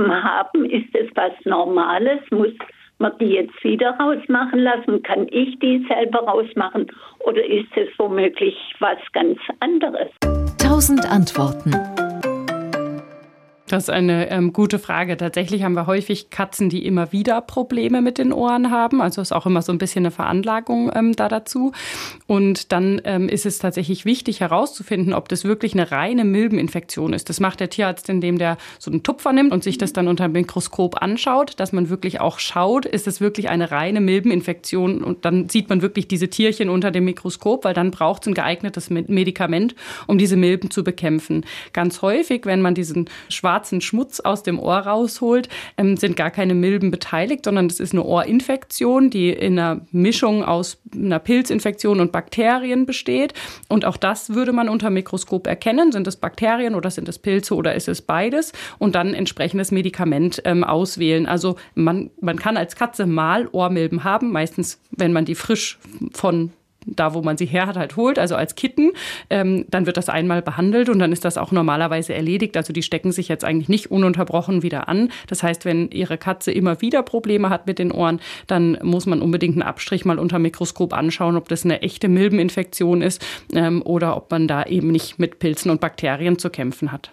Milben haben? Ist es was Normales? Muss man die jetzt wieder rausmachen lassen? Kann ich die selber rausmachen? Oder ist es womöglich was ganz anderes? Tausend Antworten. Das ist eine ähm, gute Frage. Tatsächlich haben wir häufig Katzen, die immer wieder Probleme mit den Ohren haben. Also ist auch immer so ein bisschen eine Veranlagung ähm, da dazu. Und dann ähm, ist es tatsächlich wichtig herauszufinden, ob das wirklich eine reine Milbeninfektion ist. Das macht der Tierarzt, indem der so einen Tupfer nimmt und sich das dann unter dem Mikroskop anschaut, dass man wirklich auch schaut, ist es wirklich eine reine Milbeninfektion. Und dann sieht man wirklich diese Tierchen unter dem Mikroskop, weil dann braucht es ein geeignetes Medikament, um diese Milben zu bekämpfen. Ganz häufig, wenn man diesen schwarzen schwarzen Schmutz aus dem Ohr rausholt, ähm, sind gar keine Milben beteiligt, sondern das ist eine Ohrinfektion, die in einer Mischung aus einer Pilzinfektion und Bakterien besteht. Und auch das würde man unter Mikroskop erkennen. Sind es Bakterien oder sind es Pilze oder ist es beides? Und dann entsprechendes Medikament ähm, auswählen. Also man, man kann als Katze mal Ohrmilben haben, meistens wenn man die frisch von da, wo man sie her hat, halt holt, also als Kitten, ähm, dann wird das einmal behandelt und dann ist das auch normalerweise erledigt. Also die stecken sich jetzt eigentlich nicht ununterbrochen wieder an. Das heißt, wenn Ihre Katze immer wieder Probleme hat mit den Ohren, dann muss man unbedingt einen Abstrich mal unter Mikroskop anschauen, ob das eine echte Milbeninfektion ist ähm, oder ob man da eben nicht mit Pilzen und Bakterien zu kämpfen hat.